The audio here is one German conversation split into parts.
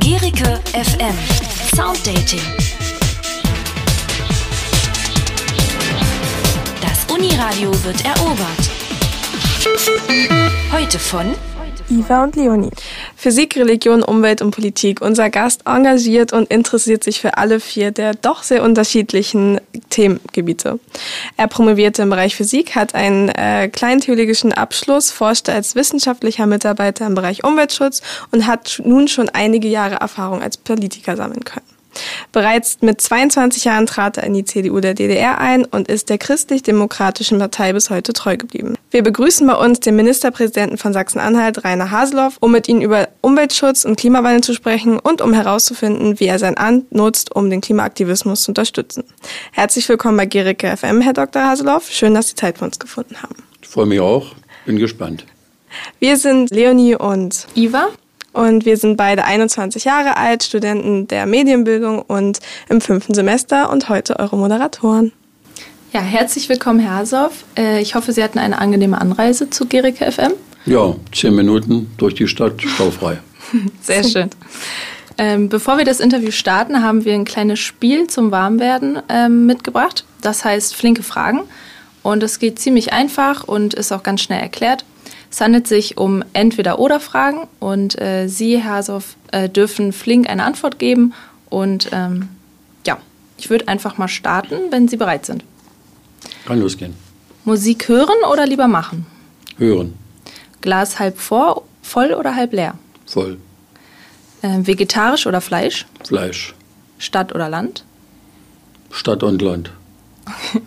Gericke FM Sounddating. Das Uniradio wird erobert. Heute von Iva und Leonie. Physik, Religion, Umwelt und Politik. Unser Gast engagiert und interessiert sich für alle vier der doch sehr unterschiedlichen Themengebiete. Er promovierte im Bereich Physik, hat einen äh, kleintheologischen Abschluss, forschte als wissenschaftlicher Mitarbeiter im Bereich Umweltschutz und hat nun schon einige Jahre Erfahrung als Politiker sammeln können. Bereits mit 22 Jahren trat er in die CDU der DDR ein und ist der christlich-demokratischen Partei bis heute treu geblieben. Wir begrüßen bei uns den Ministerpräsidenten von Sachsen-Anhalt, Rainer Haseloff, um mit ihm über Umweltschutz und Klimawandel zu sprechen und um herauszufinden, wie er sein Amt nutzt, um den Klimaaktivismus zu unterstützen. Herzlich willkommen bei Gericke FM, Herr Dr. Haseloff. Schön, dass Sie Zeit für uns gefunden haben. Ich freue mich auch. Bin gespannt. Wir sind Leonie und Iva und wir sind beide 21 Jahre alt, Studenten der Medienbildung und im fünften Semester und heute eure Moderatoren. Ja, herzlich willkommen, Herr Hasoff. Äh, ich hoffe, Sie hatten eine angenehme Anreise zu Gericke FM. Ja, zehn Minuten durch die Stadt, staufrei. Sehr schön. Ähm, bevor wir das Interview starten, haben wir ein kleines Spiel zum Warmwerden ähm, mitgebracht. Das heißt flinke Fragen. Und es geht ziemlich einfach und ist auch ganz schnell erklärt. Es handelt sich um Entweder-Oder-Fragen und äh, Sie, Herr Hasoff, äh, dürfen flink eine Antwort geben. Und ähm, ja, ich würde einfach mal starten, wenn Sie bereit sind. Kann losgehen. Musik hören oder lieber machen? Hören. Glas halb vor, voll oder halb leer? Voll. Äh, vegetarisch oder Fleisch? Fleisch. Stadt oder Land? Stadt und Land.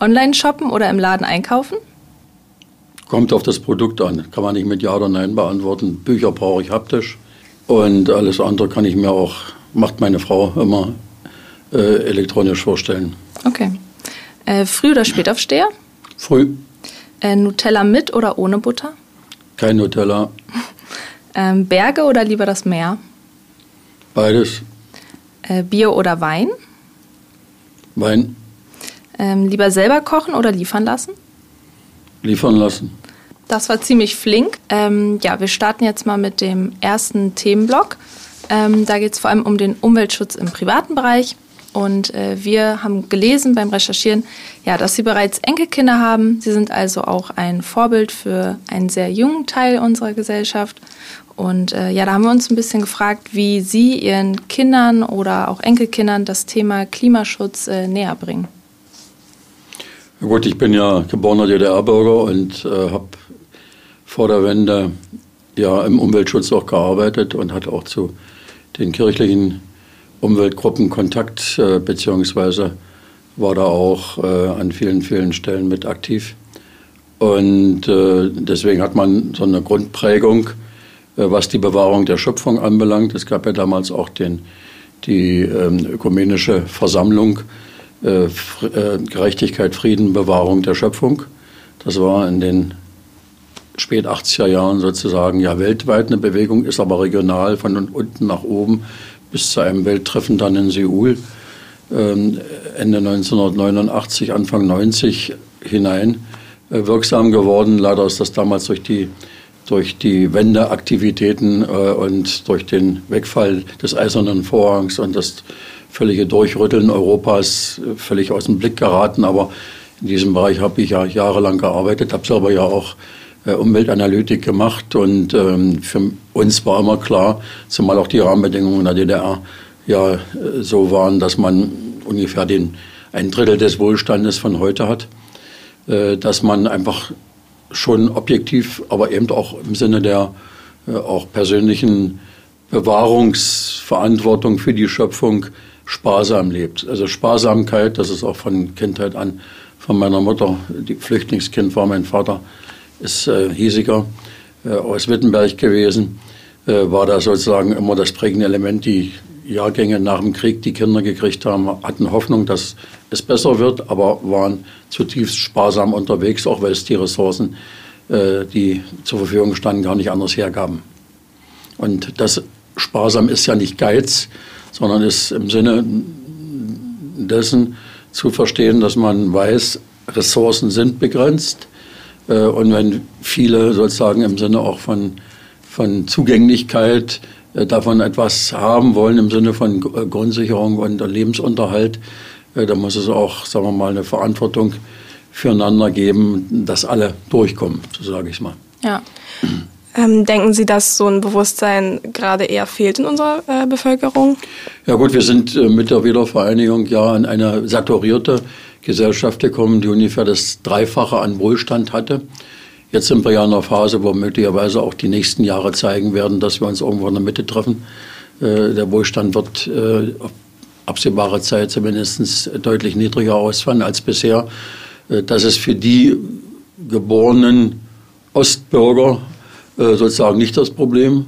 Online shoppen oder im Laden einkaufen? Kommt auf das Produkt an. Kann man nicht mit Ja oder Nein beantworten. Bücher brauche ich haptisch. Und alles andere kann ich mir auch, macht meine Frau immer äh, elektronisch vorstellen. Okay. Äh, früh oder Spätaufsteher? Früh. Äh, Nutella mit oder ohne Butter? Kein Nutella. Ähm, Berge oder lieber das Meer? Beides. Äh, Bier oder Wein? Wein. Ähm, lieber selber kochen oder liefern lassen? Liefern lassen. Das war ziemlich flink. Ähm, ja, wir starten jetzt mal mit dem ersten Themenblock. Ähm, da geht es vor allem um den Umweltschutz im privaten Bereich. Und äh, wir haben gelesen beim Recherchieren, ja, dass Sie bereits Enkelkinder haben. Sie sind also auch ein Vorbild für einen sehr jungen Teil unserer Gesellschaft. Und äh, ja, da haben wir uns ein bisschen gefragt, wie Sie Ihren Kindern oder auch Enkelkindern das Thema Klimaschutz äh, näher bringen. Gut, ich bin ja geborener DDR-Bürger und äh, habe vor der Wende ja im Umweltschutz auch gearbeitet und hatte auch zu den kirchlichen Umweltgruppen Kontakt, äh, beziehungsweise war da auch äh, an vielen, vielen Stellen mit aktiv. Und äh, deswegen hat man so eine Grundprägung, äh, was die Bewahrung der Schöpfung anbelangt. Es gab ja damals auch den, die ähm, ökumenische Versammlung äh, äh, Gerechtigkeit, Frieden, Bewahrung der Schöpfung. Das war in den spät 80er Jahren sozusagen ja weltweit eine Bewegung, ist aber regional von unten nach oben bis zu einem Welttreffen dann in Seoul ähm, Ende 1989, Anfang 90 hinein äh, wirksam geworden. Leider ist das damals durch die, durch die Wendeaktivitäten und durch den Wegfall des Eisernen Vorhangs und das völlige Durchrütteln Europas völlig aus dem Blick geraten. Aber in diesem Bereich habe ich ja jahrelang gearbeitet, habe selber ja auch äh, Umweltanalytik gemacht und ähm, für uns war immer klar, zumal auch die Rahmenbedingungen in der DDR ja äh, so waren, dass man ungefähr den, ein Drittel des Wohlstandes von heute hat, äh, dass man einfach schon objektiv, aber eben auch im Sinne der auch persönlichen Bewahrungsverantwortung für die Schöpfung sparsam lebt. Also Sparsamkeit, das ist auch von Kindheit an von meiner Mutter, die Flüchtlingskind war mein Vater, ist äh, hiesiger äh, aus Wittenberg gewesen, äh, war da sozusagen immer das prägende Element. Die Jahrgänge nach dem Krieg, die Kinder gekriegt haben, hatten Hoffnung, dass es besser wird, aber waren zutiefst sparsam unterwegs, auch weil es die Ressourcen, äh, die zur Verfügung standen, gar nicht anders hergaben. Und das sparsam ist ja nicht Geiz, sondern ist im Sinne dessen zu verstehen, dass man weiß, Ressourcen sind begrenzt. Und wenn viele sozusagen im Sinne auch von, von Zugänglichkeit davon etwas haben wollen, im Sinne von Grundsicherung und Lebensunterhalt, dann muss es auch, sagen wir mal, eine Verantwortung füreinander geben, dass alle durchkommen, so sage ich es mal. Ja. Ähm, denken Sie, dass so ein Bewusstsein gerade eher fehlt in unserer äh, Bevölkerung? Ja gut, wir sind äh, mit der Wiedervereinigung ja in eine saturierte Gesellschaft gekommen, die ungefähr das Dreifache an Wohlstand hatte. Jetzt sind wir ja in einer Phase, wo möglicherweise auch die nächsten Jahre zeigen werden, dass wir uns irgendwo in der Mitte treffen. Äh, der Wohlstand wird äh, auf absehbare Zeit zumindest deutlich niedriger ausfallen als bisher. Äh, das ist für die geborenen Ostbürger sozusagen nicht das Problem.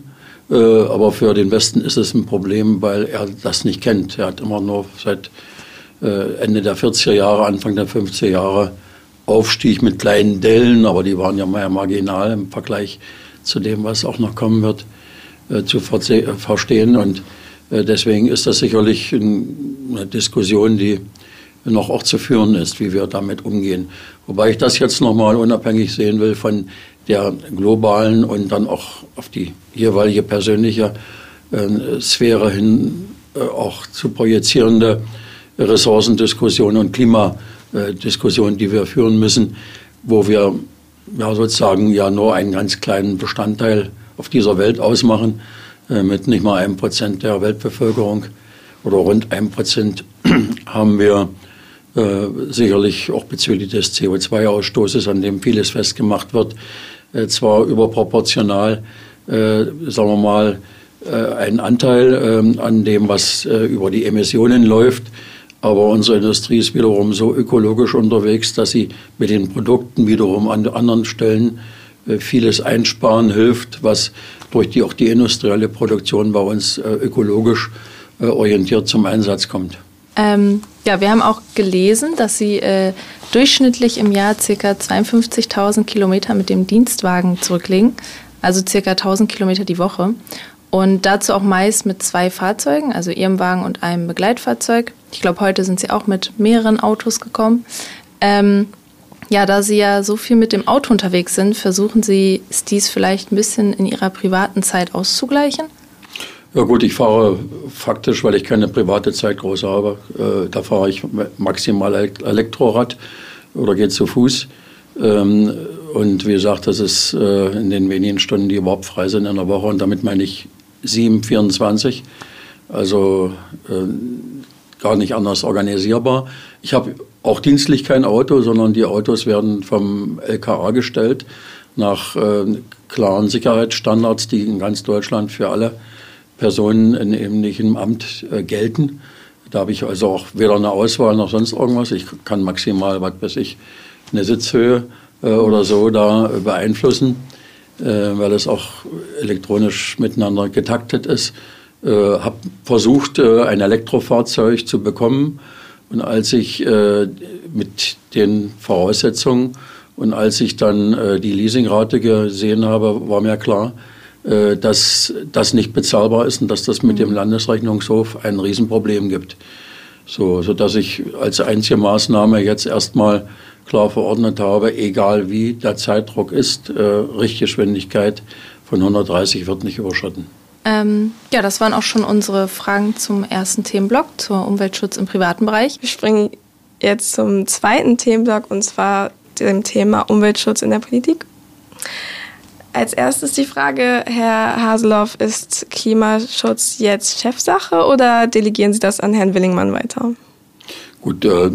Äh, aber für den Westen ist es ein Problem, weil er das nicht kennt. Er hat immer nur seit äh, Ende der 40er Jahre, Anfang der 50er Jahre Aufstieg mit kleinen Dellen, aber die waren ja mehr marginal im Vergleich zu dem, was auch noch kommen wird, zu verstehen. Und deswegen ist das sicherlich eine Diskussion, die noch auch zu führen ist, wie wir damit umgehen. Wobei ich das jetzt nochmal unabhängig sehen will von der globalen und dann auch auf die jeweilige persönliche äh, Sphäre hin äh, auch zu projizierende Ressourcendiskussion und Klimadiskussion, die wir führen müssen, wo wir ja, sozusagen ja nur einen ganz kleinen Bestandteil auf dieser Welt ausmachen, äh, mit nicht mal einem Prozent der Weltbevölkerung oder rund einem Prozent haben wir äh, sicherlich auch bezüglich des CO2-Ausstoßes, an dem vieles festgemacht wird, äh, zwar überproportional, äh, sagen wir mal, äh, einen Anteil ähm, an dem, was über die Emissionen läuft. Aber unsere Industrie ist wiederum so ökologisch unterwegs, dass sie mit den Produkten wiederum an anderen Stellen vieles einsparen hilft, was durch die, auch die industrielle Produktion bei uns ökologisch orientiert zum Einsatz kommt. Ähm, ja, wir haben auch gelesen, dass Sie äh, durchschnittlich im Jahr ca. 52.000 Kilometer mit dem Dienstwagen zurücklegen, also ca. 1.000 Kilometer die Woche. Und dazu auch meist mit zwei Fahrzeugen, also Ihrem Wagen und einem Begleitfahrzeug. Ich glaube, heute sind Sie auch mit mehreren Autos gekommen. Ähm, ja, da Sie ja so viel mit dem Auto unterwegs sind, versuchen Sie dies vielleicht ein bisschen in Ihrer privaten Zeit auszugleichen? Ja gut, ich fahre faktisch, weil ich keine private Zeit groß habe, äh, da fahre ich maximal Elektrorad oder gehe zu Fuß. Ähm, und wie gesagt, das ist äh, in den wenigen Stunden, die überhaupt frei sind in der Woche. Und damit meine ich 7, 24. Also äh, gar nicht anders organisierbar. Ich habe auch dienstlich kein Auto, sondern die Autos werden vom LKA gestellt nach äh, klaren Sicherheitsstandards, die in ganz Deutschland für alle Personen in ähnlichem Amt äh, gelten. Da habe ich also auch weder eine Auswahl noch sonst irgendwas. Ich kann maximal, was weiß ich, eine Sitzhöhe äh, oder so da beeinflussen, äh, weil es auch elektronisch miteinander getaktet ist. Äh, habe versucht, ein Elektrofahrzeug zu bekommen. Und als ich mit den Voraussetzungen und als ich dann die Leasingrate gesehen habe, war mir klar, dass das nicht bezahlbar ist und dass das mit dem Landesrechnungshof ein Riesenproblem gibt. So, sodass ich als einzige Maßnahme jetzt erstmal klar verordnet habe, egal wie der Zeitdruck ist, äh, Richtgeschwindigkeit von 130 wird nicht überschritten. Ähm, ja, das waren auch schon unsere Fragen zum ersten Themenblock, zur Umweltschutz im privaten Bereich. Wir springen jetzt zum zweiten Themenblock und zwar dem Thema Umweltschutz in der Politik. Als erstes die Frage, Herr Haseloff, ist Klimaschutz jetzt Chefsache oder delegieren Sie das an Herrn Willingmann weiter? Gut, äh,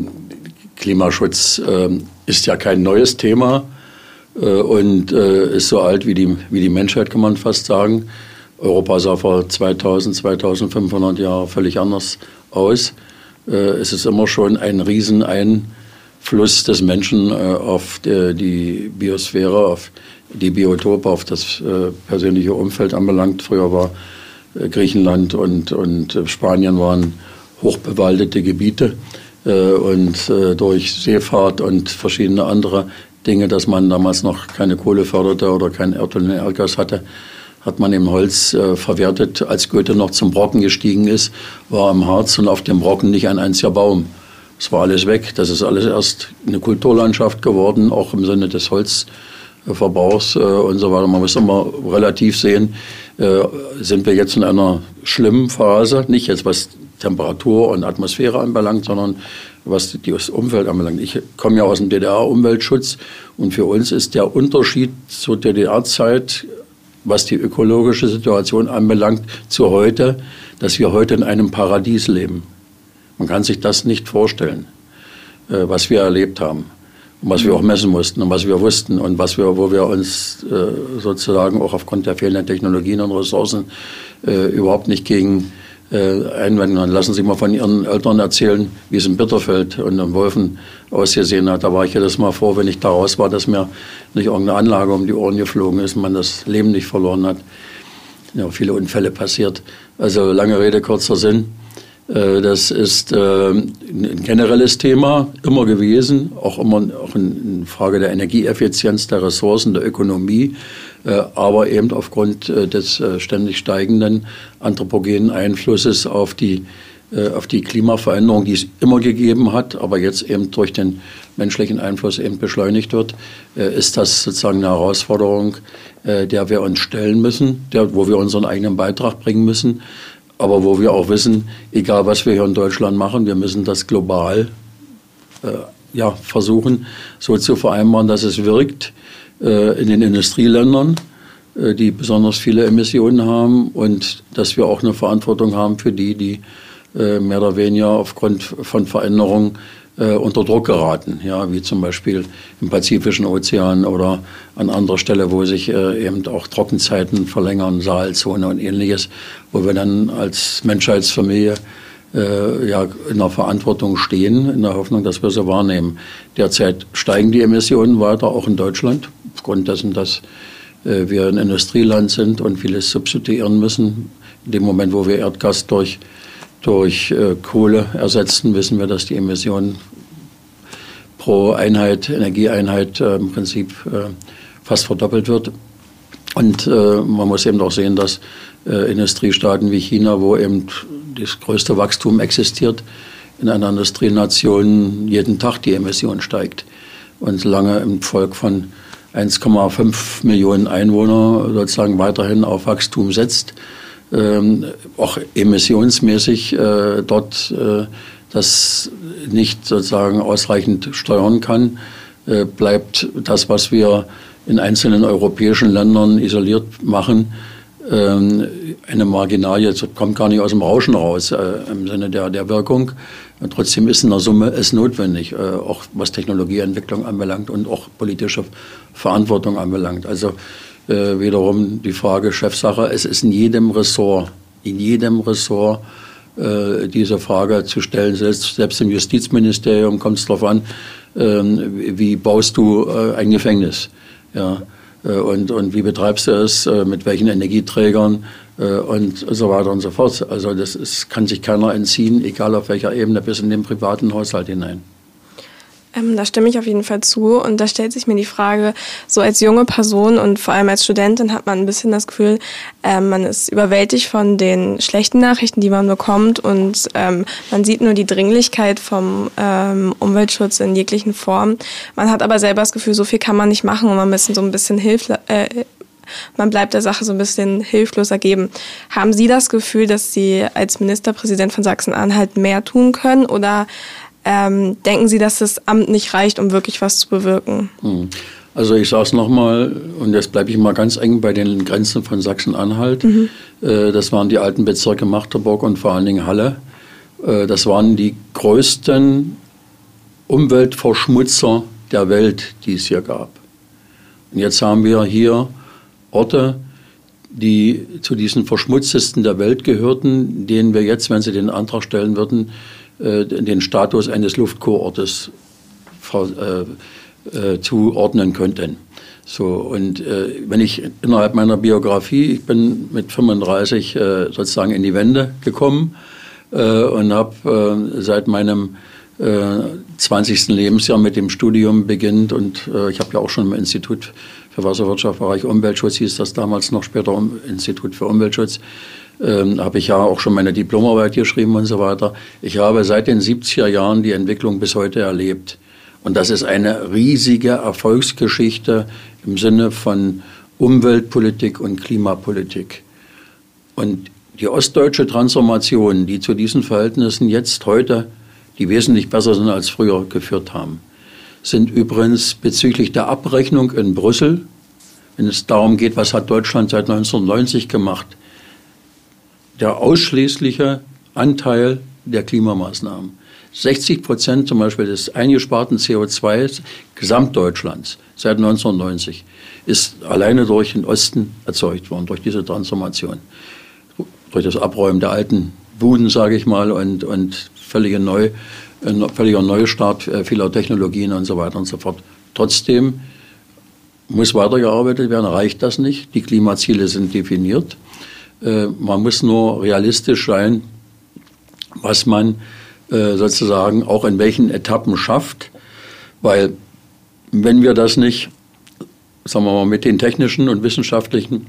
Klimaschutz äh, ist ja kein neues Thema äh, und äh, ist so alt wie die, wie die Menschheit, kann man fast sagen. Europa sah vor 2000, 2500 Jahren völlig anders aus. Äh, es ist immer schon ein Rieseneinfluss des Menschen äh, auf die, Biosphäre, auf die die Biotope auf das äh, persönliche Umfeld anbelangt. Früher war äh, Griechenland und, und äh, Spanien waren hochbewaldete Gebiete äh, und äh, durch Seefahrt und verschiedene andere Dinge, dass man damals noch keine Kohle förderte oder kein Erd- und Erdgas hatte, hat man eben Holz äh, verwertet. Als Goethe noch zum Brocken gestiegen ist, war am Harz und auf dem Brocken nicht ein einziger Baum. Es war alles weg. Das ist alles erst eine Kulturlandschaft geworden, auch im Sinne des Holz Verbrauchs äh, und so weiter. Man muss immer relativ sehen, äh, sind wir jetzt in einer schlimmen Phase, nicht jetzt was Temperatur und Atmosphäre anbelangt, sondern was die Umwelt anbelangt. Ich komme ja aus dem DDR-Umweltschutz und für uns ist der Unterschied zur DDR-Zeit, was die ökologische Situation anbelangt, zu heute, dass wir heute in einem Paradies leben. Man kann sich das nicht vorstellen, äh, was wir erlebt haben und was wir auch messen mussten und was wir wussten und was wir, wo wir uns äh, sozusagen auch aufgrund der fehlenden Technologien und Ressourcen äh, überhaupt nicht gegen äh, einwenden. Dann lassen Sie mal von Ihren Eltern erzählen, wie es in Bitterfeld und in Wolfen ausgesehen hat. Da war ich jedes Mal froh, wenn ich da raus war, dass mir nicht irgendeine Anlage um die Ohren geflogen ist, man das Leben nicht verloren hat. Ja, viele Unfälle passiert. Also lange Rede, kurzer Sinn. Äh, das ist äh, ein generelles Thema immer gewesen, auch immer auch in Frage der Energieeffizienz, der Ressourcen, der Ökonomie, äh, aber eben aufgrund des ständig steigenden anthropogenen Einflusses auf die, auf die Klimaveränderung, die es immer gegeben hat, aber jetzt eben durch den menschlichen Einfluss eben beschleunigt wird, ist das sozusagen eine Herausforderung, der wir uns stellen müssen, der, wo wir unseren eigenen Beitrag bringen müssen aber wo wir auch wissen, egal was wir hier in Deutschland machen, wir müssen das global äh, ja, versuchen, so zu vereinbaren, dass es wirkt äh, in den Industrieländern, äh, die besonders viele Emissionen haben und dass wir auch eine Verantwortung haben für die, die äh, mehr oder weniger aufgrund von Veränderungen äh, unter Druck geraten, ja, wie zum Beispiel im Pazifischen Ozean oder an anderer Stelle, wo sich äh, eben auch Trockenzeiten verlängern, Saalzone und ähnliches, wo wir dann als Menschheitsfamilie äh, ja, in der Verantwortung stehen, in der Hoffnung, dass wir sie wahrnehmen. Derzeit steigen die Emissionen weiter, auch in Deutschland, aufgrund dessen, dass äh, wir ein Industrieland sind und vieles substituieren müssen. In dem Moment, wo wir Erdgas durch durch äh, Kohle ersetzen, wissen wir, dass die Emissionen pro Einheit, Energieeinheit äh, im Prinzip äh, fast verdoppelt wird. Und äh, man muss eben auch sehen, dass äh, Industriestaaten wie China, wo eben das größte Wachstum existiert, in einer Industrienation jeden Tag die Emission steigt. Und solange im Volk von 1,5 Millionen Einwohner sozusagen weiterhin auf Wachstum setzt, ähm, auch emissionsmäßig äh, dort äh, das nicht sozusagen ausreichend steuern kann, äh, bleibt das, was wir in einzelnen europäischen Ländern isoliert machen, ähm, eine Marginalie, das kommt gar nicht aus dem Rauschen raus äh, im Sinne der, der Wirkung. Und trotzdem ist in der Summe es notwendig, äh, auch was Technologieentwicklung anbelangt und auch politische Verantwortung anbelangt. Also äh, wiederum die Frage Chefsache. Es ist in jedem Ressort, in jedem Ressort äh, diese Frage zu stellen. Selbst, selbst im Justizministerium kommt es darauf an, äh, wie baust du äh, ein Gefängnis? Ja, äh, und, und wie betreibst du es, äh, mit welchen Energieträgern und so weiter und so fort. Also das ist, kann sich keiner entziehen, egal auf welcher Ebene, bis in den privaten Haushalt hinein. Ähm, da stimme ich auf jeden Fall zu. Und da stellt sich mir die Frage, so als junge Person und vor allem als Studentin hat man ein bisschen das Gefühl, äh, man ist überwältigt von den schlechten Nachrichten, die man bekommt. Und ähm, man sieht nur die Dringlichkeit vom ähm, Umweltschutz in jeglichen Formen. Man hat aber selber das Gefühl, so viel kann man nicht machen und man ist so ein bisschen hilflos. Äh, man bleibt der Sache so ein bisschen hilflos ergeben. Haben Sie das Gefühl, dass Sie als Ministerpräsident von Sachsen-Anhalt mehr tun können oder ähm, denken Sie, dass das Amt nicht reicht, um wirklich was zu bewirken? Hm. Also ich sage es nochmal, und jetzt bleibe ich mal ganz eng bei den Grenzen von Sachsen-Anhalt. Mhm. Äh, das waren die alten Bezirke Magdeburg und vor allen Dingen Halle. Äh, das waren die größten Umweltverschmutzer der Welt, die es hier gab. Und jetzt haben wir hier Orte, die zu diesen verschmutztesten der Welt gehörten, denen wir jetzt, wenn sie den Antrag stellen würden, äh, den Status eines Luftkurortes äh, äh, zuordnen könnten. So, und äh, wenn ich innerhalb meiner Biografie, ich bin mit 35 äh, sozusagen in die Wende gekommen äh, und habe äh, seit meinem äh, 20. Lebensjahr mit dem Studium beginnt und ich habe ja auch schon im Institut für Wasserwirtschaft, Bereich Umweltschutz hieß das damals noch später um, Institut für Umweltschutz, ähm, habe ich ja auch schon meine Diplomarbeit geschrieben und so weiter. Ich habe seit den 70er Jahren die Entwicklung bis heute erlebt. Und das ist eine riesige Erfolgsgeschichte im Sinne von Umweltpolitik und Klimapolitik. Und die ostdeutsche Transformation, die zu diesen Verhältnissen jetzt heute, die wesentlich besser sind als früher, geführt haben, sind übrigens bezüglich der Abrechnung in Brüssel, wenn es darum geht, was hat Deutschland seit 1990 gemacht, der ausschließliche Anteil der Klimamaßnahmen. 60 Prozent zum Beispiel des eingesparten CO2 Gesamtdeutschlands seit 1990 ist alleine durch den Osten erzeugt worden, durch diese Transformation, durch das Abräumen der alten Buden, sage ich mal, und, und völlige Neu, völliger Neustart äh, vieler Technologien und so weiter und so fort. Trotzdem muss weitergearbeitet werden, reicht das nicht. Die Klimaziele sind definiert. Äh, man muss nur realistisch sein, was man äh, sozusagen auch in welchen Etappen schafft, weil wenn wir das nicht, sagen wir mal, mit den technischen und wissenschaftlichen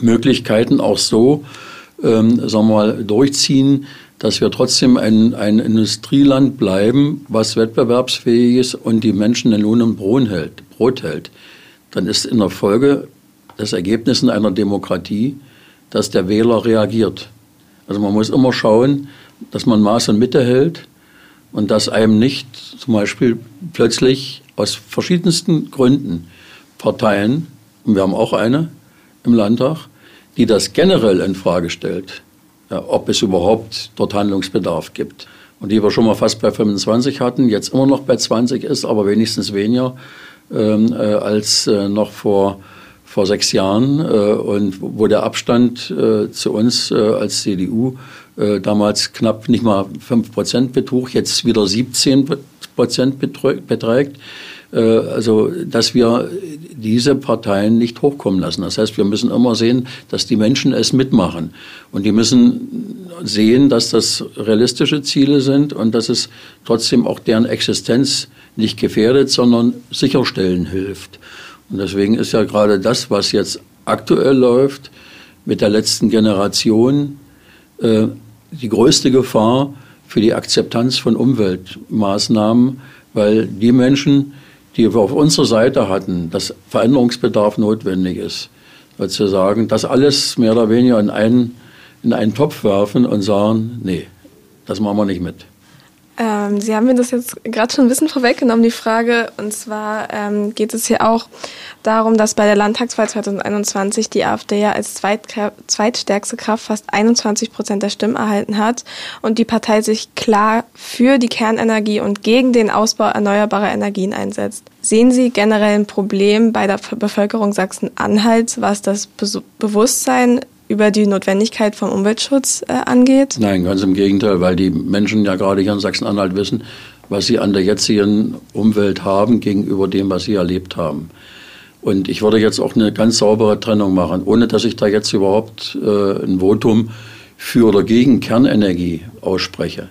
Möglichkeiten auch so, ähm, sagen wir mal, durchziehen, dass wir trotzdem ein, ein Industrieland bleiben, was wettbewerbsfähig ist und die Menschen in Lohn und Brot hält, Brot hält, dann ist in der Folge das Ergebnis in einer Demokratie, dass der Wähler reagiert. Also man muss immer schauen, dass man Maß und Mitte hält und dass einem nicht zum Beispiel plötzlich aus verschiedensten Gründen Parteien, und wir haben auch eine im Landtag, die das generell in Frage stellt, ja, ob es überhaupt dort Handlungsbedarf gibt. Und die wir schon mal fast bei 25 hatten, jetzt immer noch bei 20 ist, aber wenigstens weniger ähm, äh, als äh, noch vor vor sechs Jahren äh, und wo der Abstand äh, zu uns äh, als CDU äh, damals knapp nicht mal 5 Prozent betrug, jetzt wieder 17 Prozent beträgt. Äh, also, dass wir diese Parteien nicht hochkommen lassen. Das heißt, wir müssen immer sehen, dass die Menschen es mitmachen. Und die müssen sehen, dass das realistische Ziele sind und dass es trotzdem auch deren Existenz nicht gefährdet, sondern sicherstellen hilft. Und deswegen ist ja gerade das, was jetzt aktuell läuft, mit der letzten Generation, äh, die größte Gefahr für die Akzeptanz von Umweltmaßnahmen, weil die Menschen, die wir auf unserer Seite hatten, dass Veränderungsbedarf notwendig ist, sozusagen, das alles mehr oder weniger in einen, in einen Topf werfen und sagen, nee, das machen wir nicht mit. Ähm, Sie haben mir das jetzt gerade schon ein bisschen vorweggenommen, die Frage. Und zwar ähm, geht es hier auch darum, dass bei der Landtagswahl 2021 die AfD ja als zweitstärkste Kraft fast 21 Prozent der Stimmen erhalten hat und die Partei sich klar für die Kernenergie und gegen den Ausbau erneuerbarer Energien einsetzt. Sehen Sie generell ein Problem bei der Bevölkerung Sachsen-Anhalts, was das Be Bewusstsein über die Notwendigkeit vom Umweltschutz äh, angeht? Nein, ganz im Gegenteil, weil die Menschen ja gerade hier in Sachsen-Anhalt wissen, was sie an der jetzigen Umwelt haben gegenüber dem, was sie erlebt haben. Und ich würde jetzt auch eine ganz saubere Trennung machen, ohne dass ich da jetzt überhaupt äh, ein Votum für oder gegen Kernenergie ausspreche.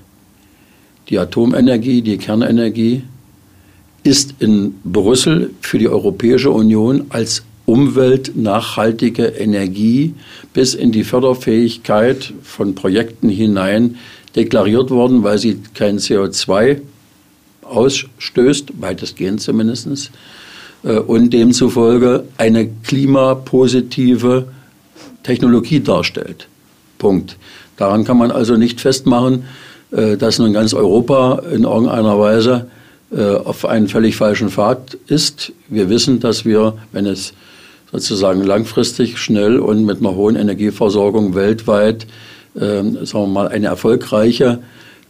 Die Atomenergie, die Kernenergie ist in Brüssel für die Europäische Union als umweltnachhaltige Energie bis in die Förderfähigkeit von Projekten hinein deklariert worden, weil sie kein CO2 ausstößt, weitestgehend zumindest, äh, und demzufolge eine klimapositive Technologie darstellt. Punkt. Daran kann man also nicht festmachen, äh, dass nun ganz Europa in irgendeiner Weise äh, auf einen völlig falschen Pfad ist. Wir wissen, dass wir, wenn es sozusagen langfristig, schnell und mit einer hohen Energieversorgung weltweit, äh, sagen wir mal, eine erfolgreiche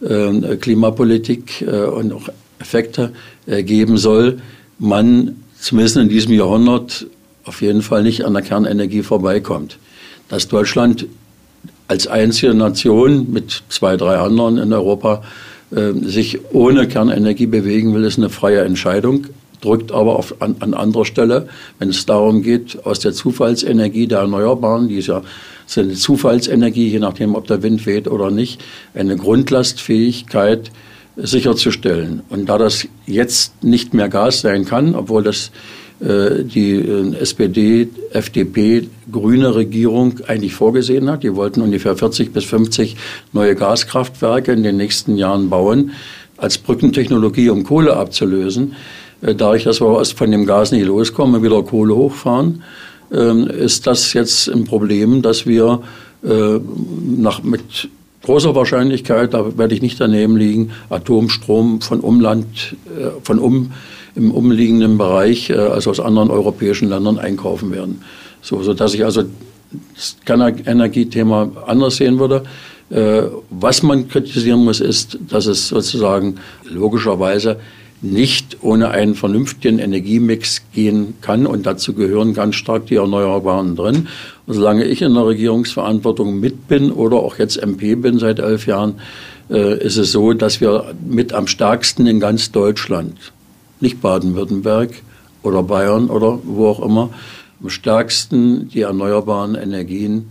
äh, Klimapolitik äh, und auch Effekte äh, geben soll, man zumindest in diesem Jahrhundert auf jeden Fall nicht an der Kernenergie vorbeikommt. Dass Deutschland als einzige Nation mit zwei, drei anderen in Europa äh, sich ohne Kernenergie bewegen will, ist eine freie Entscheidung drückt aber auf, an, an anderer Stelle, wenn es darum geht, aus der Zufallsenergie der Erneuerbaren, die ist ja ist eine Zufallsenergie, je nachdem, ob der Wind weht oder nicht, eine Grundlastfähigkeit sicherzustellen. Und da das jetzt nicht mehr Gas sein kann, obwohl das äh, die äh, SPD, FDP, grüne Regierung eigentlich vorgesehen hat. Die wollten ungefähr 40 bis 50 neue Gaskraftwerke in den nächsten Jahren bauen als Brückentechnologie, um Kohle abzulösen. Äh, dadurch, dass wir von dem Gas nicht loskommen und wieder Kohle hochfahren, ähm, ist das jetzt ein Problem, dass wir äh, nach, mit großer Wahrscheinlichkeit, da werde ich nicht daneben liegen, Atomstrom von Umland, äh, von um, im umliegenden Bereich, also aus anderen europäischen Ländern einkaufen werden. So, sodass ich also das Energiethema anders sehen würde. Was man kritisieren muss, ist, dass es sozusagen logischerweise nicht ohne einen vernünftigen Energiemix gehen kann. Und dazu gehören ganz stark die Erneuerbaren drin. Und solange ich in der Regierungsverantwortung mit bin oder auch jetzt MP bin seit elf Jahren, äh, ist es so, dass wir mit am stärksten in ganz Deutschland, nicht Baden-Württemberg oder Bayern oder wo auch immer, am stärksten die erneuerbaren Energien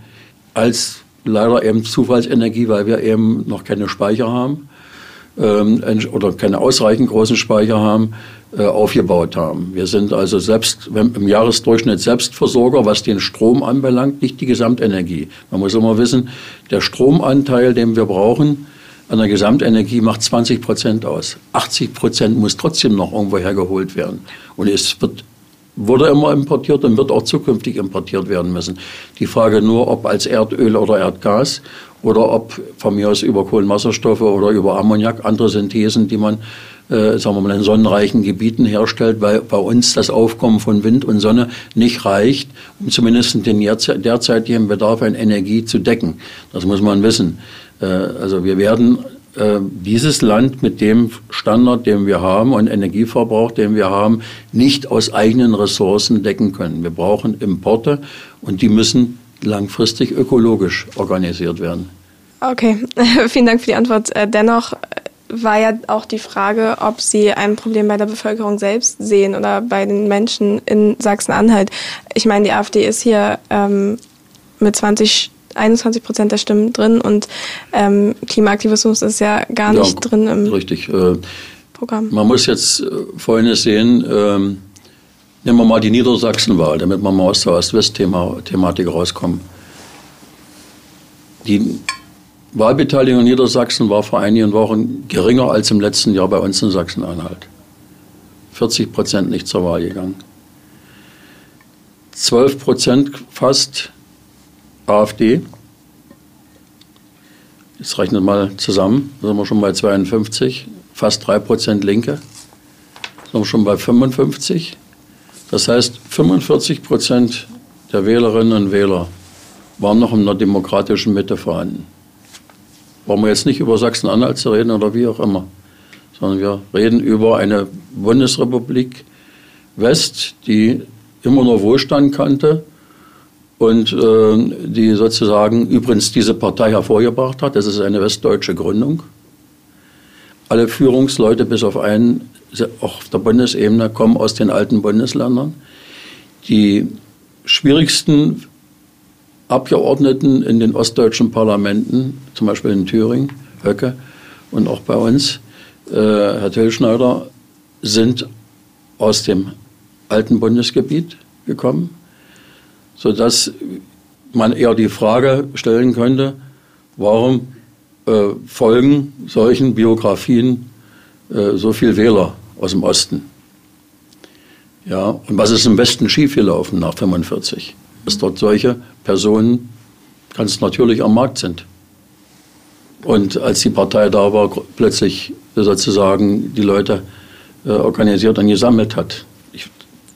als leider eben Zufallsenergie, weil wir eben noch keine Speicher haben ähm, oder keine ausreichend großen Speicher haben, äh, aufgebaut haben. Wir sind also selbst im Jahresdurchschnitt Selbstversorger, was den Strom anbelangt, nicht die Gesamtenergie. Man muss immer wissen, der Stromanteil, den wir brauchen, an der Gesamtenergie macht 20 Prozent aus. 80 Prozent muss trotzdem noch irgendwo hergeholt werden. Und es wird wurde immer importiert und wird auch zukünftig importiert werden müssen. Die Frage nur, ob als Erdöl oder Erdgas oder ob von mir aus über Kohlenwasserstoffe oder über Ammoniak, andere Synthesen, die man äh, sagen wir mal, in sonnenreichen Gebieten herstellt, weil bei uns das Aufkommen von Wind und Sonne nicht reicht, um zumindest den derzeitigen Bedarf an Energie zu decken. Das muss man wissen. Äh, also wir werden äh, dieses Land mit dem Standard, den wir haben und Energieverbrauch, den wir haben, nicht aus eigenen Ressourcen decken können. Wir brauchen Importe und die müssen langfristig ökologisch organisiert werden. Okay, vielen Dank für die Antwort. Äh, dennoch war ja auch die Frage, ob Sie ein Problem bei der Bevölkerung selbst sehen oder bei den Menschen in Sachsen-Anhalt. Ich meine, die AfD ist hier ähm, mit 20 21 Prozent der Stimmen drin und ähm, Klimaaktivismus ist ja gar nicht ja, drin im richtig. Äh, Programm. Man muss jetzt äh, Folgendes sehen. Ähm, nehmen wir mal die Niedersachsenwahl, damit wir mal aus der Ost-West-Thematik rauskommen. Die Wahlbeteiligung in Niedersachsen war vor einigen Wochen geringer als im letzten Jahr bei uns in Sachsen-Anhalt. 40 Prozent nicht zur Wahl gegangen. 12 Prozent fast AfD. Jetzt rechnet mal zusammen, da sind wir schon bei 52, fast 3% Linke, da sind wir schon bei 55. Das heißt, 45% der Wählerinnen und Wähler waren noch in der demokratischen Mitte vorhanden. Wollen wir jetzt nicht über Sachsen-Anhalt zu reden oder wie auch immer, sondern wir reden über eine Bundesrepublik West, die immer nur Wohlstand kannte, und äh, die sozusagen übrigens diese Partei hervorgebracht hat. Das ist eine westdeutsche Gründung. Alle Führungsleute bis auf einen, auf der Bundesebene, kommen aus den alten Bundesländern. Die schwierigsten Abgeordneten in den ostdeutschen Parlamenten, zum Beispiel in Thüringen, Höcke und auch bei uns, äh, Herr Tillschneider, sind aus dem alten Bundesgebiet gekommen sodass man eher die Frage stellen könnte, warum äh, folgen solchen Biografien so viele Wähler aus dem Osten? Ja, und was ist im Westen schiefgelaufen nach 45? Dass dort solche Personen ganz natürlich am Markt sind. Und als die Partei da war, plötzlich sozusagen die Leute äh, organisiert und gesammelt hat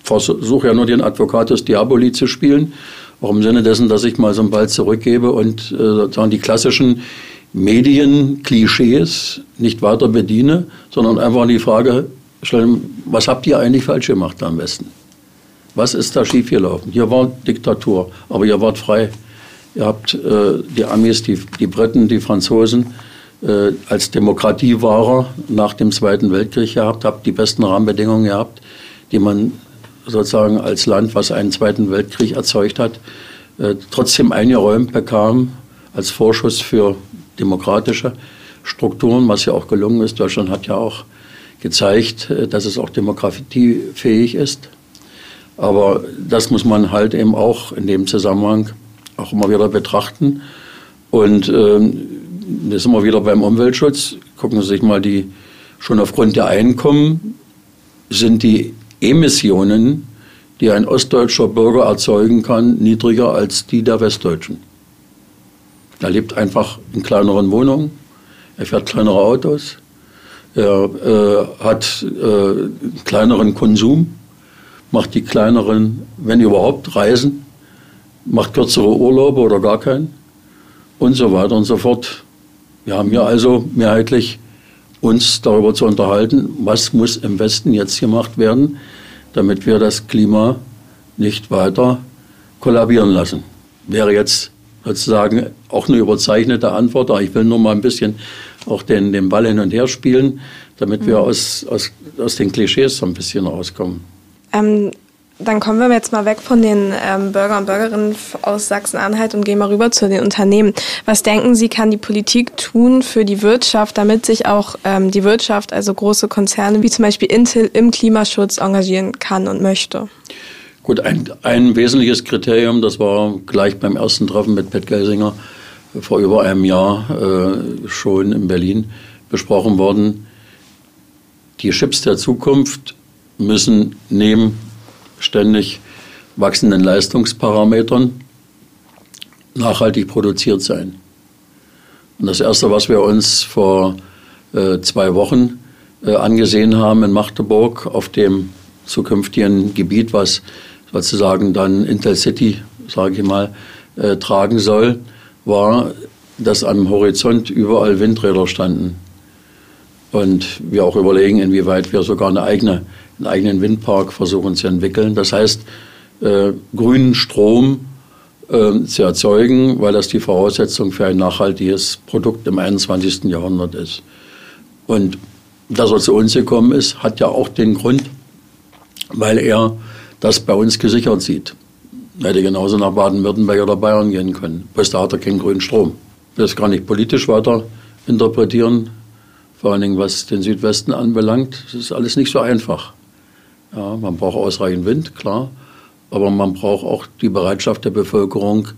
versuche ja nur den Advocatus Diaboli zu spielen, auch im Sinne dessen, dass ich mal so einen Ball zurückgebe und äh, sozusagen die klassischen Medienklischees nicht weiter bediene, sondern einfach die Frage stellen, was habt ihr eigentlich falsch gemacht am besten? Was ist da schiefgelaufen? Hier war Diktatur, aber ihr wart frei. Ihr habt äh, die Amis, die, die Briten, die Franzosen äh, als Demokratiewahrer nach dem Zweiten Weltkrieg gehabt, habt die besten Rahmenbedingungen gehabt, die man sozusagen als Land, was einen Zweiten Weltkrieg erzeugt hat, äh, trotzdem eingeräumt bekam als Vorschuss für demokratische Strukturen, was ja auch gelungen ist. Deutschland hat ja auch gezeigt, äh, dass es auch demokratiefähig ist. Aber das muss man halt eben auch in dem Zusammenhang auch immer wieder betrachten. Und ähm, das sind wir wieder beim Umweltschutz. Gucken Sie sich mal die Schon aufgrund der Einkommen sind die Emissionen, die ein ostdeutscher Bürger erzeugen kann, niedriger als die der Westdeutschen. Er lebt einfach in kleineren Wohnungen, er fährt kleinere Autos, er äh, hat äh, kleineren Konsum, macht die kleineren, wenn überhaupt, Reisen, macht kürzere Urlaube oder gar keinen und so weiter und so fort. Wir haben hier also mehrheitlich uns darüber zu unterhalten, was muss im Westen jetzt gemacht werden, damit wir das Klima nicht weiter kollabieren lassen. Wäre jetzt sozusagen auch eine überzeichnete Antwort, aber ich will nur mal ein bisschen auch den, den Ball hin und her spielen, damit wir mhm. aus, aus, aus den Klischees so ein bisschen rauskommen. Ähm, dann kommen wir jetzt mal weg von den ähm, Bürger und Bürgerinnen aus Sachsen-Anhalt und gehen mal rüber zu den Unternehmen. Was denken Sie, kann die Politik tun für die Wirtschaft, damit sich auch ähm, die Wirtschaft, also große Konzerne wie zum Beispiel Intel, im Klimaschutz engagieren kann und möchte? Gut, ein, ein wesentliches Kriterium, das war gleich beim ersten Treffen mit Pat Gelsinger vor über einem Jahr äh, schon in Berlin besprochen worden. Die Chips der Zukunft müssen neben ständig wachsenden Leistungsparametern nachhaltig produziert sein. Und das Erste, was wir uns vor äh, zwei Wochen äh, angesehen haben in Magdeburg auf dem zukünftigen Gebiet, was sozusagen dann Intercity, sage ich mal, äh, tragen soll, war, dass am Horizont überall Windräder standen. Und wir auch überlegen, inwieweit wir sogar eine eigene, einen eigenen Windpark versuchen zu entwickeln. Das heißt, äh, grünen Strom äh, zu erzeugen, weil das die Voraussetzung für ein nachhaltiges Produkt im 21. Jahrhundert ist. Und dass er zu uns gekommen ist, hat ja auch den Grund, weil er das bei uns gesichert sieht. Hätte genauso nach Baden-Württemberg oder Bayern gehen können. Da hat er keinen grünen Strom. Das kann ich politisch weiter interpretieren, vor allen Dingen was den Südwesten anbelangt. Das ist alles nicht so einfach. Ja, man braucht ausreichend Wind, klar, aber man braucht auch die Bereitschaft der Bevölkerung,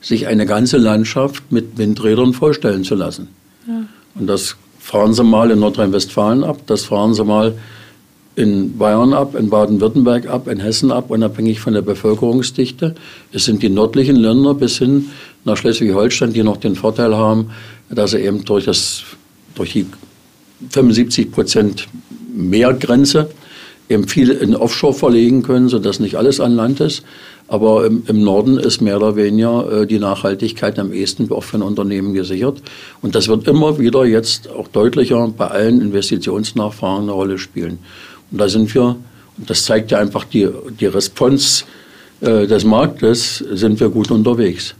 sich eine ganze Landschaft mit Windrädern vorstellen zu lassen. Ja. Und das fahren Sie mal in Nordrhein-Westfalen ab, das fahren Sie mal in Bayern ab, in Baden-Württemberg ab, in Hessen ab, unabhängig von der Bevölkerungsdichte. Es sind die nördlichen Länder bis hin nach Schleswig-Holstein, die noch den Vorteil haben, dass sie eben durch, das, durch die 75 Prozent Meergrenze eben viel in Offshore verlegen können, sodass nicht alles an Land ist. Aber im, im Norden ist mehr oder weniger äh, die Nachhaltigkeit am ehesten auch für ein Unternehmen gesichert. Und das wird immer wieder jetzt auch deutlicher bei allen Investitionsnachfragen eine Rolle spielen. Und da sind wir, und das zeigt ja einfach die, die Response äh, des Marktes, sind wir gut unterwegs.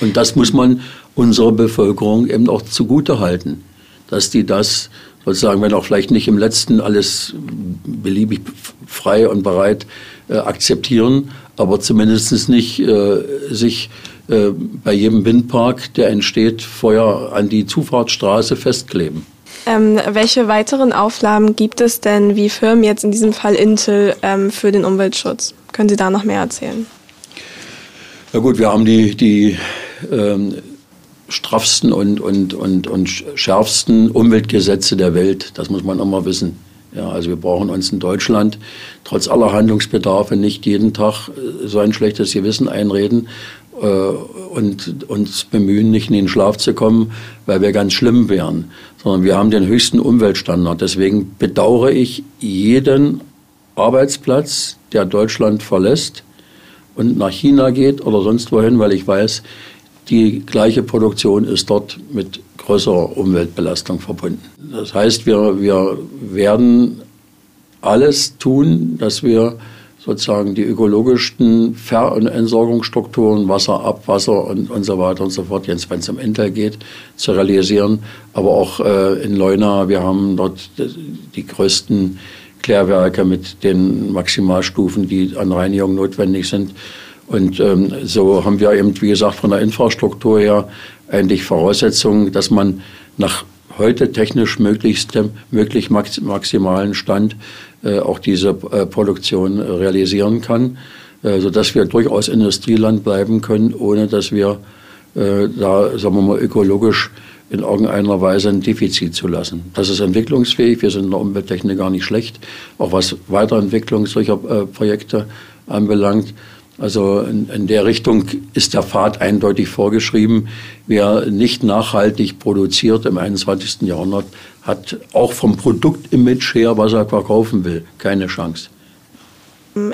Und das muss man unserer Bevölkerung eben auch zugute halten, dass die das sozusagen, wenn auch vielleicht nicht im letzten alles beliebig frei und bereit äh, akzeptieren, aber zumindest nicht äh, sich äh, bei jedem Windpark, der entsteht, vorher an die Zufahrtsstraße festkleben. Ähm, welche weiteren Auflagen gibt es denn, wie Firmen jetzt in diesem Fall Intel, ähm, für den Umweltschutz? Können Sie da noch mehr erzählen? Na gut, wir haben die, die ähm, straffsten und, und, und, und schärfsten Umweltgesetze der Welt. Das muss man immer wissen. Ja, also wir brauchen uns in Deutschland trotz aller Handlungsbedarfe nicht jeden Tag äh, so ein schlechtes Gewissen einreden, und uns bemühen, nicht in den Schlaf zu kommen, weil wir ganz schlimm wären, sondern wir haben den höchsten Umweltstandard. Deswegen bedauere ich jeden Arbeitsplatz, der Deutschland verlässt und nach China geht oder sonst wohin, weil ich weiß, die gleiche Produktion ist dort mit größerer Umweltbelastung verbunden. Das heißt, wir, wir werden alles tun, dass wir sozusagen die ökologischsten Ver- und Entsorgungsstrukturen, Wasser, Abwasser und, und so weiter und so fort, jetzt wenn es um Intel geht, zu realisieren. Aber auch äh, in Leuna, wir haben dort die größten Klärwerke mit den Maximalstufen, die an Reinigung notwendig sind. Und ähm, so haben wir eben, wie gesagt, von der Infrastruktur her eigentlich Voraussetzungen, dass man nach heute technisch möglichst, möglich maximalen Stand äh, auch diese äh, Produktion realisieren kann, äh, sodass wir durchaus Industrieland bleiben können, ohne dass wir da, sagen wir mal, ökologisch in irgendeiner Weise ein Defizit zu lassen. Das ist entwicklungsfähig. Wir sind in der Umwelttechnik gar nicht schlecht, auch was Weiterentwicklung solcher äh, Projekte anbelangt. Also in, in, der Richtung ist der Pfad eindeutig vorgeschrieben. Wer nicht nachhaltig produziert im 21. Jahrhundert, hat auch vom Produktimage her, was er verkaufen will, keine Chance.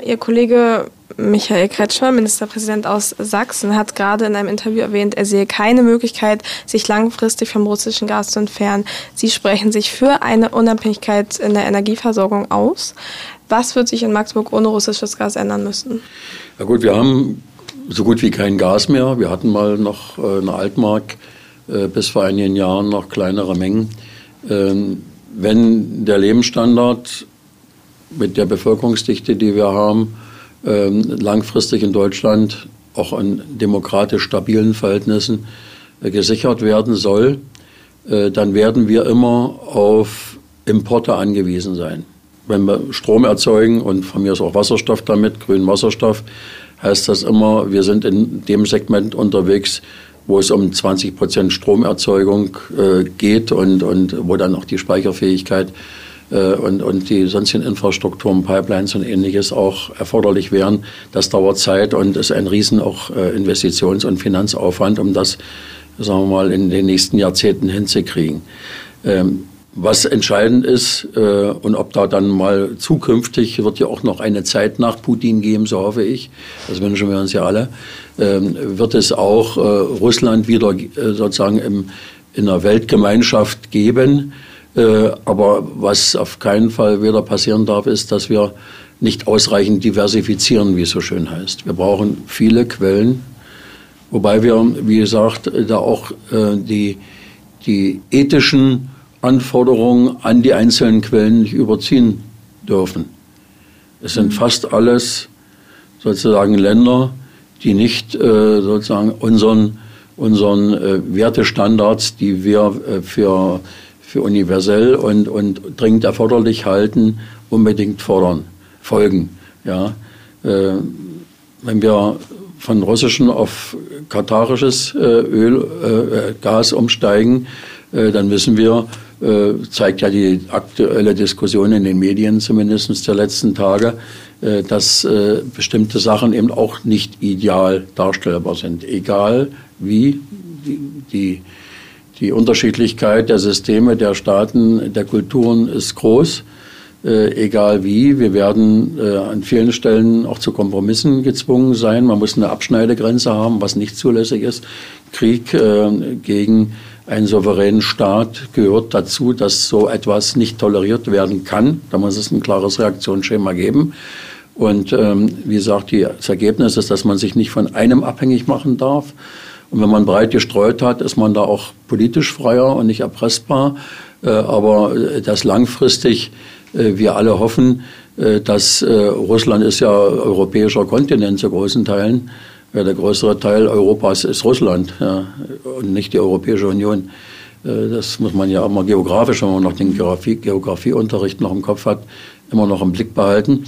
Ihr Kollege Michael Kretschmer, Ministerpräsident aus Sachsen, hat gerade in einem Interview erwähnt, er sehe keine Möglichkeit, sich langfristig vom russischen Gas zu entfernen. Sie sprechen sich für eine Unabhängigkeit in der Energieversorgung aus. Was wird sich in Magdeburg ohne russisches Gas ändern müssen? Ja gut, wir haben so gut wie kein Gas mehr. Wir hatten mal noch äh, eine Altmark äh, bis vor einigen Jahren noch kleinere Mengen. Ähm, wenn der Lebensstandard mit der Bevölkerungsdichte, die wir haben, langfristig in Deutschland auch in demokratisch stabilen Verhältnissen äh, gesichert werden soll, äh, dann werden wir immer auf Importe angewiesen sein. Wenn wir Strom erzeugen und von mir ist auch Wasserstoff damit, grünen Wasserstoff, heißt das immer, wir sind in dem Segment unterwegs, wo es um 20 Prozent Stromerzeugung äh, geht und, und wo dann auch die Speicherfähigkeit äh, und, und die sonstigen Infrastrukturen, Pipelines und ähnliches auch erforderlich wären. Das dauert Zeit und ist ein riesen auch äh, Investitions- und Finanzaufwand, um das, sagen wir mal, in den nächsten Jahrzehnten hinzukriegen. Ähm, was entscheidend ist äh, und ob da dann mal zukünftig wird ja auch noch eine Zeit nach Putin geben, so hoffe ich, das wünschen wir uns ja alle, ähm, wird es auch äh, Russland wieder äh, sozusagen im, in der Weltgemeinschaft geben, äh, aber was auf keinen Fall wieder passieren darf, ist, dass wir nicht ausreichend diversifizieren, wie es so schön heißt. Wir brauchen viele Quellen, wobei wir, wie gesagt, da auch äh, die, die ethischen Anforderungen an die einzelnen Quellen nicht überziehen dürfen. Es sind mhm. fast alles sozusagen Länder, die nicht äh, sozusagen unseren, unseren äh, Wertestandards, die wir äh, für universell und, und dringend erforderlich halten, unbedingt fordern, folgen. Ja. Äh, wenn wir von russischen auf katarisches äh, Öl, äh, Gas umsteigen, äh, dann wissen wir, äh, zeigt ja die aktuelle Diskussion in den Medien zumindest der letzten Tage, äh, dass bestimmte Sachen eben auch nicht ideal darstellbar sind. Egal wie die, die die Unterschiedlichkeit der Systeme, der Staaten, der Kulturen ist groß, äh, egal wie. Wir werden äh, an vielen Stellen auch zu Kompromissen gezwungen sein. Man muss eine Abschneidegrenze haben, was nicht zulässig ist. Krieg äh, gegen einen souveränen Staat gehört dazu, dass so etwas nicht toleriert werden kann. Da muss es ein klares Reaktionsschema geben. Und ähm, wie gesagt, das Ergebnis ist, dass man sich nicht von einem abhängig machen darf, und wenn man breit gestreut hat, ist man da auch politisch freier und nicht erpressbar. Äh, aber äh, das langfristig, äh, wir alle hoffen, dass Russland ist ja europäischer Kontinent zu großen Teilen. Der größere Teil Europas ist Russland ja, und nicht die Europäische Union. Das muss man ja auch mal geografisch, wenn man noch den Geografie, Geografieunterricht noch im Kopf hat, immer noch im Blick behalten.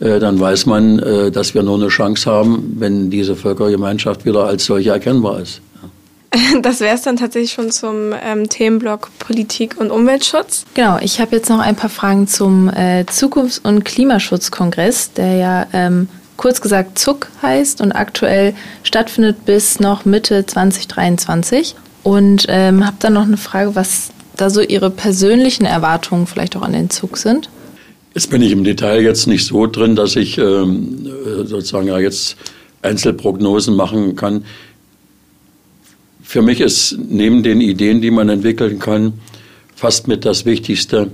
Äh, dann weiß man, äh, dass wir nur eine Chance haben, wenn diese Völkergemeinschaft wieder als solche erkennbar ist. Das wäre es dann tatsächlich schon zum ähm, Themenblock Politik und Umweltschutz. Genau, ich habe jetzt noch ein paar Fragen zum äh, Zukunfts- und Klimaschutzkongress, der ja ähm, kurz gesagt ZUK heißt und aktuell stattfindet bis noch Mitte 2023. Und ähm, habe dann noch eine Frage, was da so Ihre persönlichen Erwartungen vielleicht auch an den ZUK sind. Jetzt bin ich im Detail jetzt nicht so drin, dass ich ähm, sozusagen ja jetzt Einzelprognosen machen kann. Für mich ist neben den Ideen, die man entwickeln kann, fast mit das Wichtigste,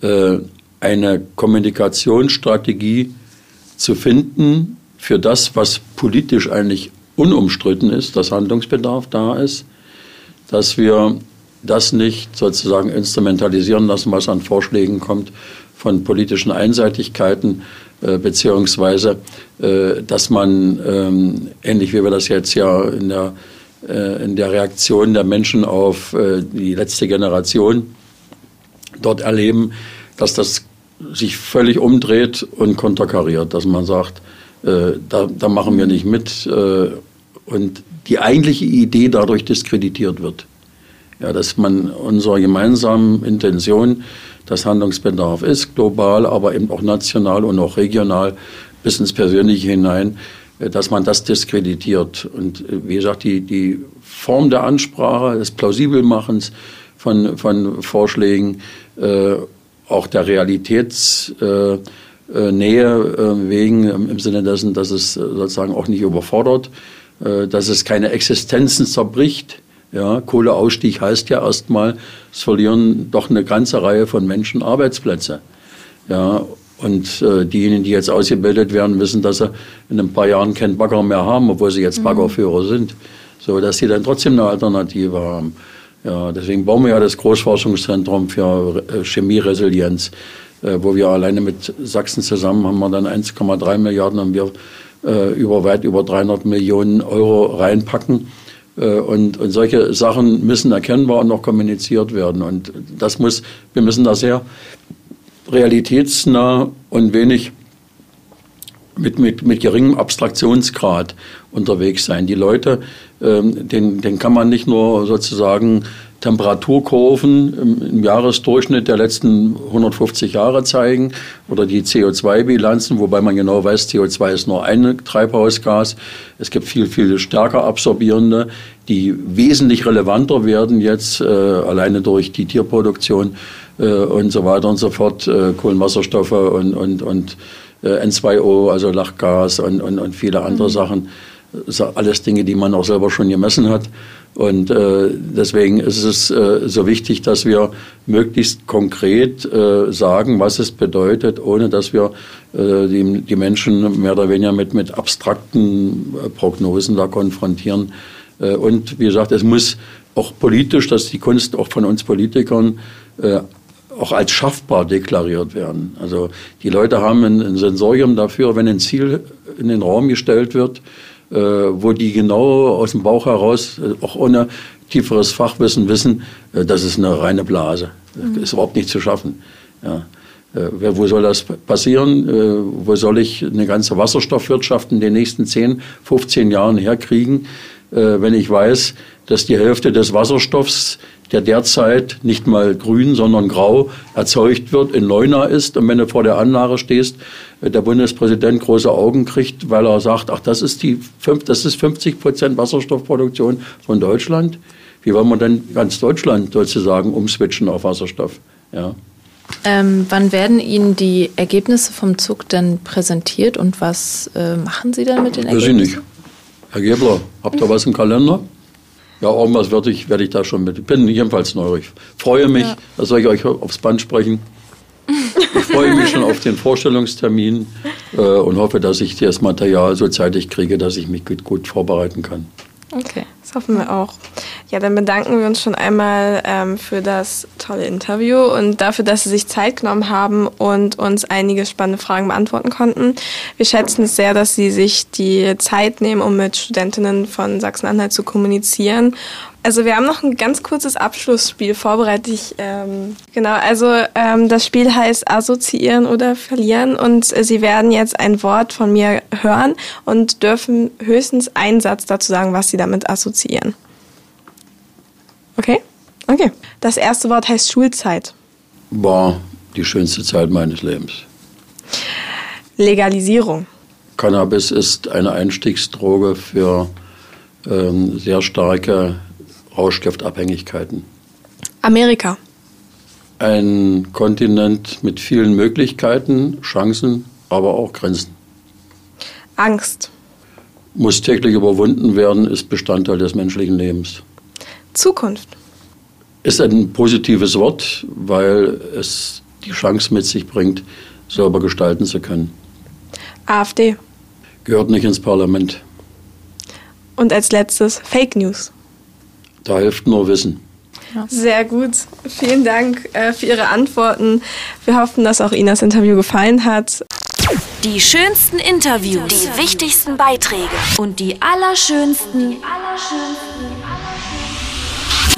äh, eine Kommunikationsstrategie zu finden für das, was politisch eigentlich unumstritten ist, dass Handlungsbedarf da ist, dass wir das nicht sozusagen instrumentalisieren lassen, was an Vorschlägen kommt, von politischen Einseitigkeiten, äh, beziehungsweise, äh, dass man, ähm, ähnlich wie wir das jetzt ja in der, äh, in der Reaktion der Menschen auf äh, die letzte Generation dort erleben, dass das sich völlig umdreht und konterkariert, dass man sagt, äh, da, da, machen wir nicht mit äh, und die eigentliche Idee dadurch diskreditiert wird. Ja, dass man unserer gemeinsamen Intention, dass Handlungsbedarf ist, global, aber eben auch national und auch regional bis ins Persönliche hinein, äh, dass man das diskreditiert. Und äh, wie gesagt, die, die Form der Ansprache, des Plausibelmachens von, von Vorschlägen, äh, auch der Realitätsnähe äh, äh, wegen, im Sinne dessen, dass es sozusagen auch nicht überfordert, dass es keine Existenzen zerbricht. Ja, Kohleausstieg heißt ja erstmal, es verlieren doch eine ganze Reihe von Menschen Arbeitsplätze. Ja, und äh, diejenigen, die jetzt ausgebildet werden, wissen, dass sie in ein paar Jahren keinen Bagger mehr haben, obwohl sie jetzt mhm. Baggerführer sind. So, dass sie dann trotzdem eine Alternative haben. Ja, deswegen bauen wir ja das Großforschungszentrum für äh, Chemieresilienz, äh, wo wir alleine mit Sachsen zusammen haben wir dann 1,3 Milliarden und wir äh, über weit über 300 Millionen Euro reinpacken. Äh, und, und solche Sachen müssen erkennbar und noch kommuniziert werden. Und das muss, wir müssen da sehr realitätsnah und wenig mit, mit, mit geringem Abstraktionsgrad unterwegs sein. Die Leute, ähm, den, den kann man nicht nur sozusagen Temperaturkurven im, im, Jahresdurchschnitt der letzten 150 Jahre zeigen oder die CO2-Bilanzen, wobei man genau weiß, CO2 ist nur ein Treibhausgas. Es gibt viel, viel stärker absorbierende, die wesentlich relevanter werden jetzt, äh, alleine durch die Tierproduktion äh, und so weiter und so fort, äh, Kohlenwasserstoffe und, und, und N2O, also Lachgas und, und, und viele andere mhm. Sachen. Das sind alles Dinge, die man auch selber schon gemessen hat. Und äh, deswegen ist es äh, so wichtig, dass wir möglichst konkret äh, sagen, was es bedeutet, ohne dass wir äh, die, die Menschen mehr oder weniger mit, mit abstrakten äh, Prognosen da konfrontieren. Äh, und wie gesagt, es muss auch politisch, dass die Kunst auch von uns Politikern äh, auch als schaffbar deklariert werden. Also die Leute haben ein, ein Sensorium dafür, wenn ein Ziel in den Raum gestellt wird, äh, wo die genau aus dem Bauch heraus, äh, auch ohne tieferes Fachwissen wissen, äh, das ist eine reine Blase. Mhm. Das ist überhaupt nicht zu schaffen. Ja. Äh, wo soll das passieren? Äh, wo soll ich eine ganze Wasserstoffwirtschaft in den nächsten 10, 15 Jahren herkriegen, äh, wenn ich weiß, dass die Hälfte des Wasserstoffs der derzeit nicht mal grün, sondern grau erzeugt wird, in Leuna ist. Und wenn du vor der Anlage stehst, äh, der Bundespräsident große Augen kriegt, weil er sagt, ach, das ist, die, das ist 50 Prozent Wasserstoffproduktion von Deutschland. Wie wollen wir denn ganz Deutschland sozusagen umswitchen auf Wasserstoff? Ja. Ähm, wann werden Ihnen die Ergebnisse vom Zug denn präsentiert und was äh, machen Sie dann mit den Ergebnissen? Weiß ich nicht. Herr Gebler, habt ihr was im Kalender? Ja, irgendwas werde ich, werde ich da schon mit. Ich bin jedenfalls neugierig. Freue mich, ja. das soll ich euch aufs Band sprechen. Ich freue mich schon auf den Vorstellungstermin äh, und hoffe, dass ich das Material so zeitig kriege, dass ich mich gut, gut vorbereiten kann. Okay, das hoffen wir auch. Ja, dann bedanken wir uns schon einmal ähm, für das tolle Interview und dafür, dass Sie sich Zeit genommen haben und uns einige spannende Fragen beantworten konnten. Wir schätzen es sehr, dass Sie sich die Zeit nehmen, um mit Studentinnen von Sachsen-Anhalt zu kommunizieren also wir haben noch ein ganz kurzes Abschlussspiel vorbereitet. Ich, ähm, genau, also ähm, das Spiel heißt Assoziieren oder Verlieren und äh, Sie werden jetzt ein Wort von mir hören und dürfen höchstens einen Satz dazu sagen, was Sie damit assoziieren. Okay? Okay. Das erste Wort heißt Schulzeit. War die schönste Zeit meines Lebens. Legalisierung. Cannabis ist eine Einstiegsdroge für ähm, sehr starke Rauschgiftabhängigkeiten. Amerika. Ein Kontinent mit vielen Möglichkeiten, Chancen, aber auch Grenzen. Angst. Muss täglich überwunden werden, ist Bestandteil des menschlichen Lebens. Zukunft. Ist ein positives Wort, weil es die Chance mit sich bringt, selber gestalten zu können. AfD. Gehört nicht ins Parlament. Und als letztes Fake News. Da hilft nur Wissen. Ja. Sehr gut. Vielen Dank äh, für Ihre Antworten. Wir hoffen, dass auch Ihnen das Interview gefallen hat. Die schönsten Interviews, die wichtigsten Beiträge und die allerschönsten,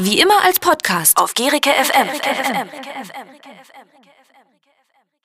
wie immer als Podcast auf Gericke FM.